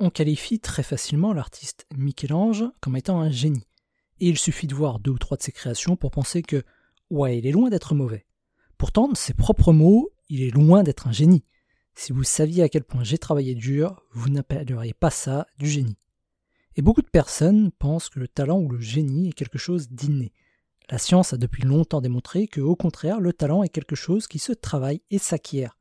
on qualifie très facilement l'artiste Michel-Ange comme étant un génie. Et il suffit de voir deux ou trois de ses créations pour penser que, ouais, il est loin d'être mauvais. Pourtant, de ses propres mots, il est loin d'être un génie. Si vous saviez à quel point j'ai travaillé dur, vous n'appelleriez pas ça du génie. Et beaucoup de personnes pensent que le talent ou le génie est quelque chose d'inné. La science a depuis longtemps démontré que, au contraire, le talent est quelque chose qui se travaille et s'acquiert.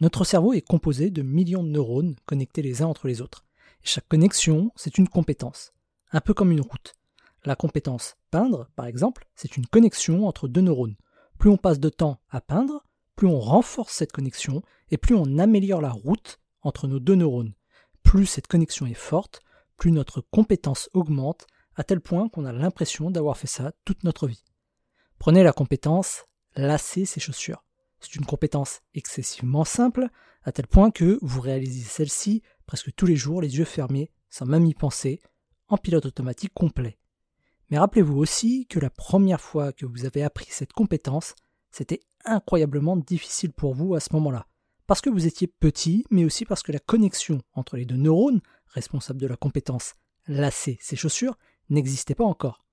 Notre cerveau est composé de millions de neurones connectés les uns entre les autres. Chaque connexion, c'est une compétence, un peu comme une route. La compétence peindre, par exemple, c'est une connexion entre deux neurones. Plus on passe de temps à peindre, plus on renforce cette connexion et plus on améliore la route entre nos deux neurones. Plus cette connexion est forte, plus notre compétence augmente à tel point qu'on a l'impression d'avoir fait ça toute notre vie. Prenez la compétence lasser ses chaussures. C'est une compétence excessivement simple, à tel point que vous réalisez celle-ci presque tous les jours, les yeux fermés, sans même y penser, en pilote automatique complet. Mais rappelez-vous aussi que la première fois que vous avez appris cette compétence, c'était incroyablement difficile pour vous à ce moment-là. Parce que vous étiez petit, mais aussi parce que la connexion entre les deux neurones, responsables de la compétence lasser ses chaussures, n'existait pas encore.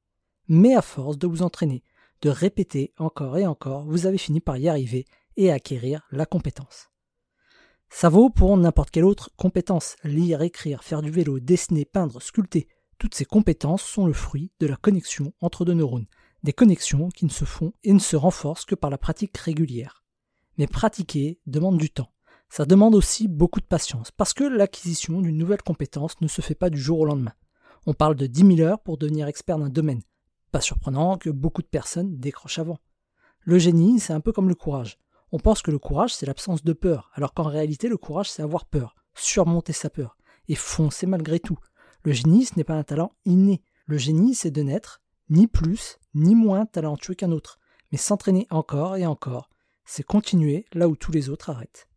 Mais à force de vous entraîner, de répéter encore et encore, vous avez fini par y arriver et acquérir la compétence. Ça vaut pour n'importe quelle autre compétence. Lire, écrire, faire du vélo, dessiner, peindre, sculpter. Toutes ces compétences sont le fruit de la connexion entre deux neurones. Des connexions qui ne se font et ne se renforcent que par la pratique régulière. Mais pratiquer demande du temps. Ça demande aussi beaucoup de patience, parce que l'acquisition d'une nouvelle compétence ne se fait pas du jour au lendemain. On parle de 10 000 heures pour devenir expert d'un domaine. Pas surprenant que beaucoup de personnes décrochent avant. Le génie, c'est un peu comme le courage. On pense que le courage, c'est l'absence de peur, alors qu'en réalité, le courage, c'est avoir peur, surmonter sa peur, et foncer malgré tout. Le génie, ce n'est pas un talent inné. Le génie, c'est de n'être ni plus, ni moins talentueux qu'un autre, mais s'entraîner encore et encore. C'est continuer là où tous les autres arrêtent.